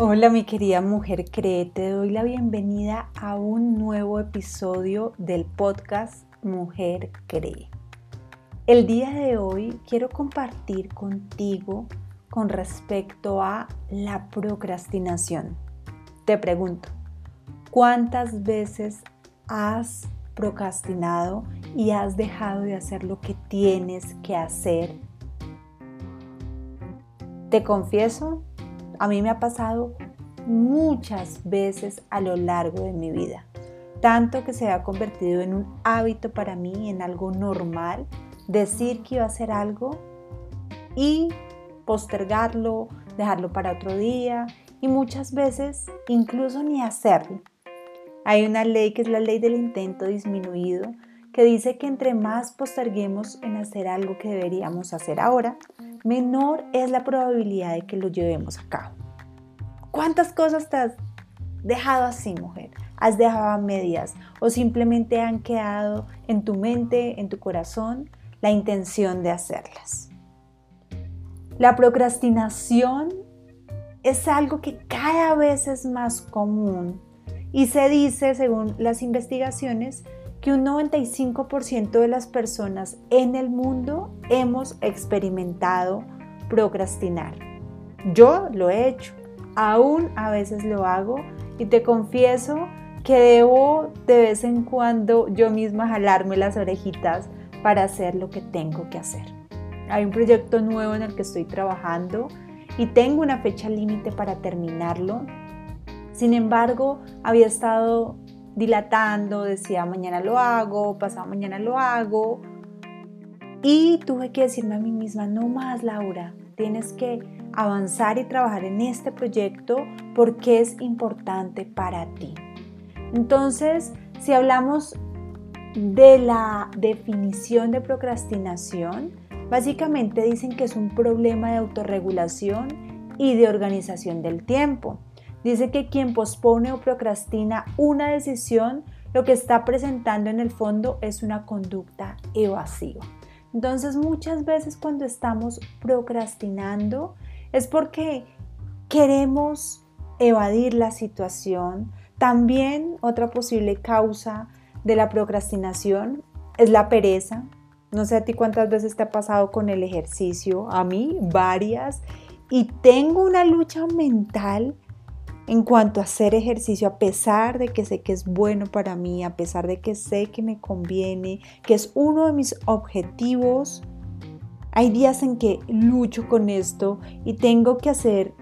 Hola mi querida mujer cree, te doy la bienvenida a un nuevo episodio del podcast Mujer cree. El día de hoy quiero compartir contigo con respecto a la procrastinación. Te pregunto, ¿cuántas veces has procrastinado y has dejado de hacer lo que tienes que hacer? Te confieso a mí me ha pasado muchas veces a lo largo de mi vida, tanto que se ha convertido en un hábito para mí, en algo normal, decir que iba a hacer algo y postergarlo, dejarlo para otro día y muchas veces incluso ni hacerlo. Hay una ley que es la ley del intento disminuido que dice que entre más posterguemos en hacer algo que deberíamos hacer ahora, menor es la probabilidad de que lo llevemos a cabo. ¿Cuántas cosas te has dejado así, mujer? ¿Has dejado a medias o simplemente han quedado en tu mente, en tu corazón, la intención de hacerlas? La procrastinación es algo que cada vez es más común y se dice, según las investigaciones, que un 95% de las personas en el mundo hemos experimentado procrastinar. Yo lo he hecho, aún a veces lo hago y te confieso que debo de vez en cuando yo misma jalarme las orejitas para hacer lo que tengo que hacer. Hay un proyecto nuevo en el que estoy trabajando y tengo una fecha límite para terminarlo. Sin embargo, había estado dilatando, decía mañana lo hago, pasado mañana lo hago. Y tuve que decirme a mí misma, no más Laura, tienes que avanzar y trabajar en este proyecto porque es importante para ti. Entonces, si hablamos de la definición de procrastinación, básicamente dicen que es un problema de autorregulación y de organización del tiempo. Dice que quien pospone o procrastina una decisión, lo que está presentando en el fondo es una conducta evasiva. Entonces muchas veces cuando estamos procrastinando es porque queremos evadir la situación. También otra posible causa de la procrastinación es la pereza. No sé a ti cuántas veces te ha pasado con el ejercicio, a mí varias, y tengo una lucha mental en cuanto a hacer ejercicio, a pesar de que sé que es bueno para mí, a pesar de que sé que me conviene, que es uno de mis objetivos, hay días en que lucho con esto y tengo que hacer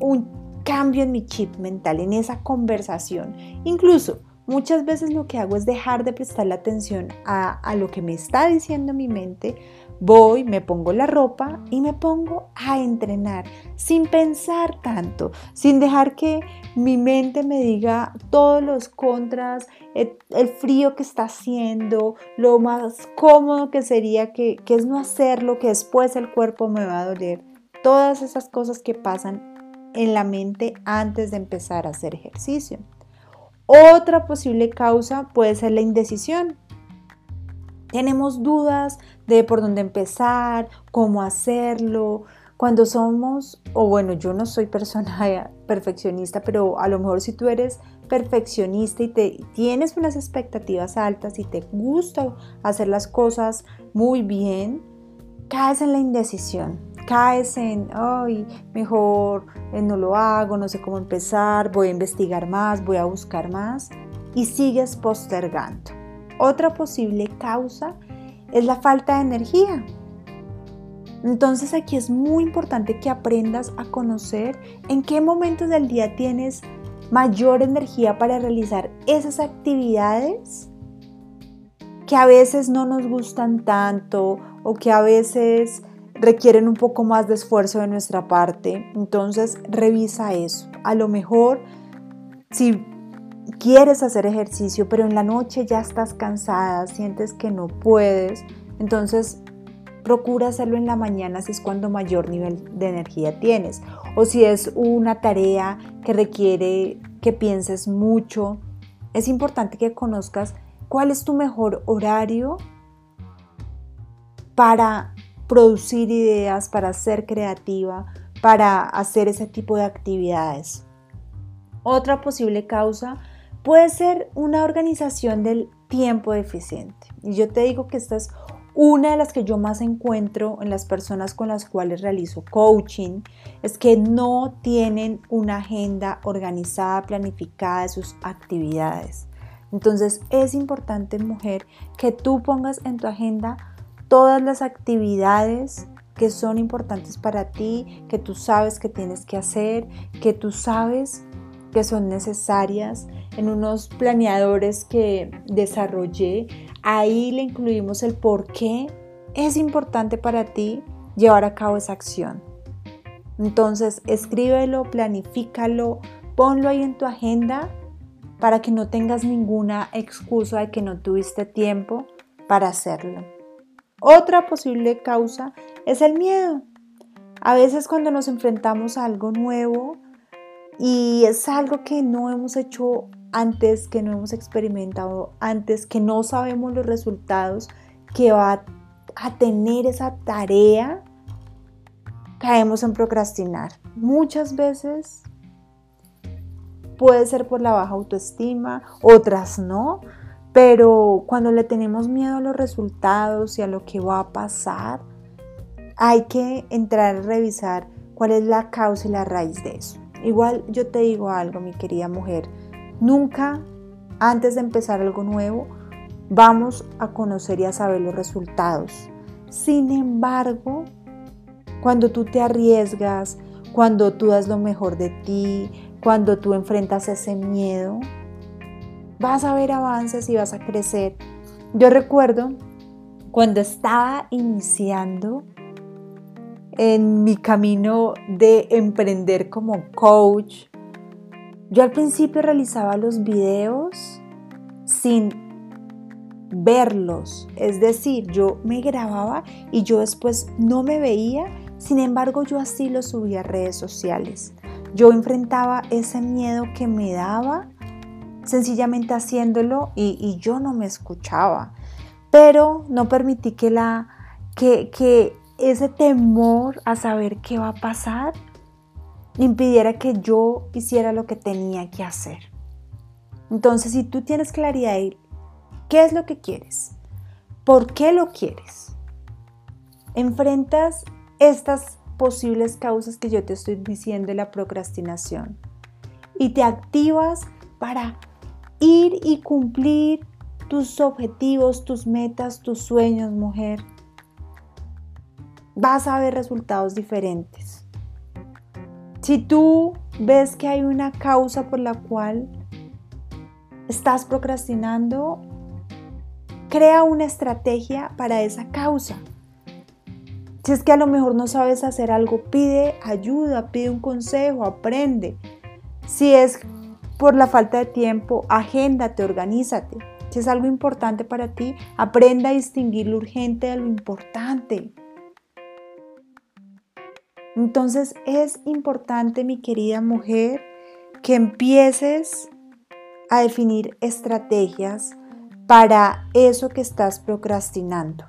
un cambio en mi chip mental, en esa conversación. Incluso muchas veces lo que hago es dejar de prestar la atención a, a lo que me está diciendo mi mente Voy, me pongo la ropa y me pongo a entrenar sin pensar tanto, sin dejar que mi mente me diga todos los contras, el, frío que está haciendo, lo más cómodo que sería que, que es no hacerlo, que después el cuerpo me va a doler. Todas esas cosas que pasan en la mente antes de empezar a hacer ejercicio. Otra posible causa puede ser la indecisión. Tenemos dudas de por dónde empezar, cómo hacerlo. Cuando somos, o bueno, yo no soy persona perfeccionista, pero a lo mejor si tú eres perfeccionista y te tienes unas expectativas altas y te gusta hacer las cosas muy bien, caes en la indecisión, caes en, ay, mejor eh, no lo hago, no sé cómo empezar, voy a investigar más, voy a buscar más y sigues postergando. Otra posible causa es la falta de energía. Entonces aquí es muy importante que aprendas a conocer en qué momentos del día tienes mayor energía para realizar esas actividades que a veces no nos gustan tanto o que a veces requieren un poco más de esfuerzo de nuestra parte. Entonces revisa eso. A lo mejor si quieres hacer ejercicio, pero en la noche ya estás cansada, sientes que no puedes, entonces procura hacerlo en la mañana si es cuando mayor nivel de energía tienes. O si es una tarea que requiere que pienses mucho, es importante que conozcas cuál es tu mejor horario para producir ideas, para ser creativa, para hacer ese tipo de actividades. Otra posible causa puede ser una organización del tiempo deficiente. Y yo te digo que esta es una de las que yo más encuentro en las personas con las cuales realizo coaching es que no tienen una agenda organizada, planificada de sus actividades. Entonces es importante, mujer, que tú pongas en tu agenda todas las actividades que son importantes para ti, que tú sabes que tienes que hacer, que tú sabes que son necesarias en unos planeadores que desarrollé Ahí le incluimos el por qué es importante para ti llevar a cabo esa acción. Entonces, escríbelo, planifícalo, ponlo ahí en tu agenda para que no tengas ninguna excusa de que no tuviste tiempo para hacerlo. Otra posible causa es el miedo. A veces cuando nos enfrentamos a algo nuevo y es algo que no hemos hecho antes, que no hemos experimentado antes, que no sabemos los resultados que va a tener esa tarea, caemos en procrastinar. Muchas veces puede ser por la baja autoestima, otras no, pero cuando le tenemos miedo a los resultados y a lo que va a pasar, hay que entrar a revisar cuál es la causa y la raíz de eso. Igual yo te digo algo, mi querida mujer, Nunca, antes de empezar algo nuevo, vamos a conocer y a saber los resultados. Sin embargo, cuando tú te arriesgas, cuando tú das lo mejor de ti, cuando tú enfrentas ese miedo, vas a ver avances y vas a crecer. Yo recuerdo cuando estaba iniciando en mi camino de emprender como coach, yo al principio realizaba los videos sin verlos, es decir, yo me grababa y yo después no me veía, sin embargo yo así lo subía a redes sociales. Yo enfrentaba ese miedo que me daba sencillamente haciéndolo y, yo no me escuchaba, pero no permití que, la, que ese temor a saber qué va a pasar impidiera que yo hiciera lo que tenía que hacer. Entonces, si tú tienes claridad de qué es lo que quieres, por qué lo quieres, enfrentas estas posibles causas que yo te estoy diciendo de la procrastinación y te activas para ir y cumplir tus objetivos, tus metas, tus sueños, mujer, vas a ver resultados diferentes. Si tú ves que hay una causa por la cual estás procrastinando, crea una estrategia para esa causa. Si es que a lo mejor no sabes hacer algo, pide ayuda, pide un consejo, aprende. Si es por la falta de tiempo, agéndate, organízate. Si es algo importante para ti, aprenda a distinguir lo urgente de lo importante. Entonces es importante, mi querida mujer, que empieces a definir estrategias para eso que estás procrastinando.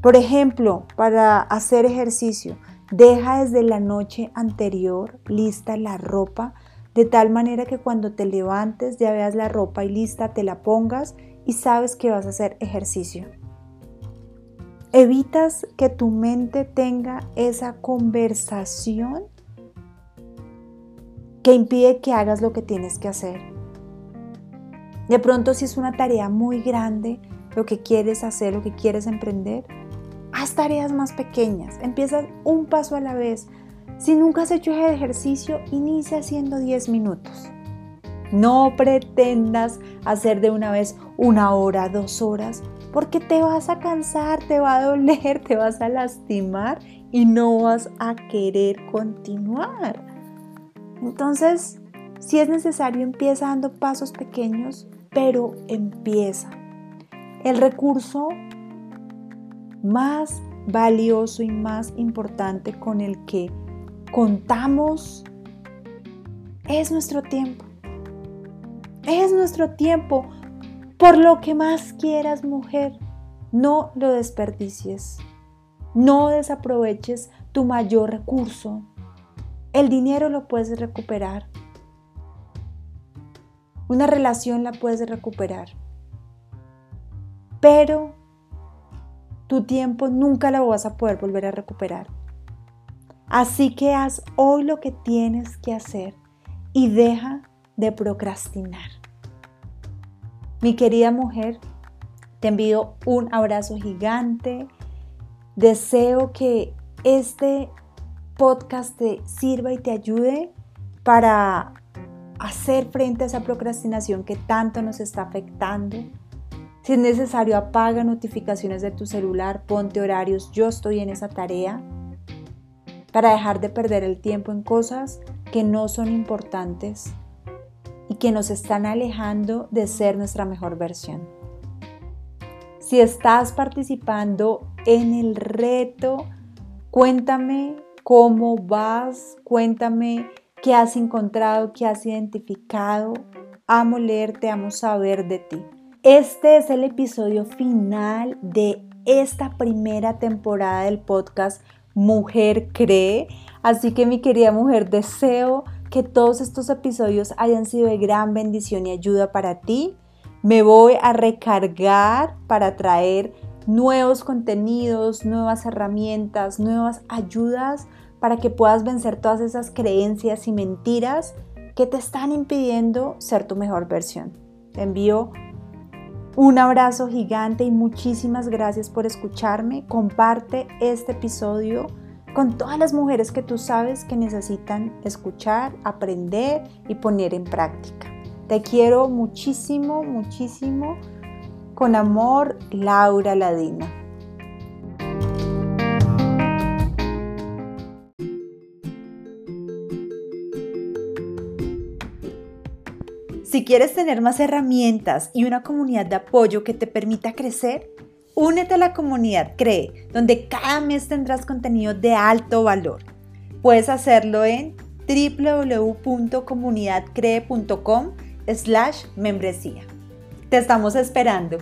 Por ejemplo, para hacer ejercicio, deja desde la noche anterior lista la ropa de tal manera que cuando te levantes ya veas la ropa y lista, te la pongas y sabes que vas a hacer ejercicio. Evitas que tu mente tenga esa conversación que impide que hagas lo que tienes que hacer. De pronto si es una tarea muy grande, lo que quieres hacer, lo que quieres emprender, haz tareas más pequeñas, empieza un paso a la vez. Si nunca has hecho ejercicio, inicia haciendo 10 minutos. No pretendas hacer de una vez una hora, dos horas, porque te vas a cansar, te va a doler, te vas a lastimar y no vas a querer continuar. Entonces, si es necesario, empieza dando pasos pequeños, pero empieza. El recurso más valioso y más importante con el que contamos es nuestro tiempo. Es nuestro tiempo. Por lo que más quieras, mujer, no lo desperdicies. No desaproveches tu mayor recurso, El dinero lo puedes recuperar. Una relación la puedes recuperar. Pero tu tiempo nunca lo vas a poder volver a recuperar. Así que haz hoy lo que tienes que hacer y deja de procrastinar. Mi querida mujer, te envío un abrazo gigante. Deseo que este podcast te sirva y te ayude para hacer frente a esa procrastinación que tanto nos está afectando. Si es necesario, apaga notificaciones de tu celular, ponte horarios, yo estoy en esa tarea para dejar de perder el tiempo en cosas que no son importantes que nos están alejando de ser nuestra mejor versión. Si estás participando en el reto, cuéntame cómo vas, cuéntame qué has encontrado, qué has identificado. Amo leerte, amo saber de ti. Este es el episodio final de esta primera temporada del podcast Mujer Cree. Así que mi querida mujer, deseo que todos estos episodios hayan sido de gran bendición y ayuda para ti. Me voy a recargar para traer nuevos contenidos, nuevas herramientas, nuevas ayudas para que puedas vencer todas esas creencias y mentiras que te están impidiendo ser tu mejor versión. Te envío un abrazo gigante y muchísimas gracias por escucharme. Comparte este episodio con todas las mujeres que tú sabes que necesitan escuchar, aprender y poner en práctica. Te quiero muchísimo, muchísimo. Con amor, Laura Ladina. Si quieres tener más herramientas y una comunidad de apoyo que te permita crecer, únete a la comunidad CREE, donde cada mes tendrás contenido de alto valor. Puedes hacerlo en www.comunidadcree.com slash membresía. Te estamos esperando.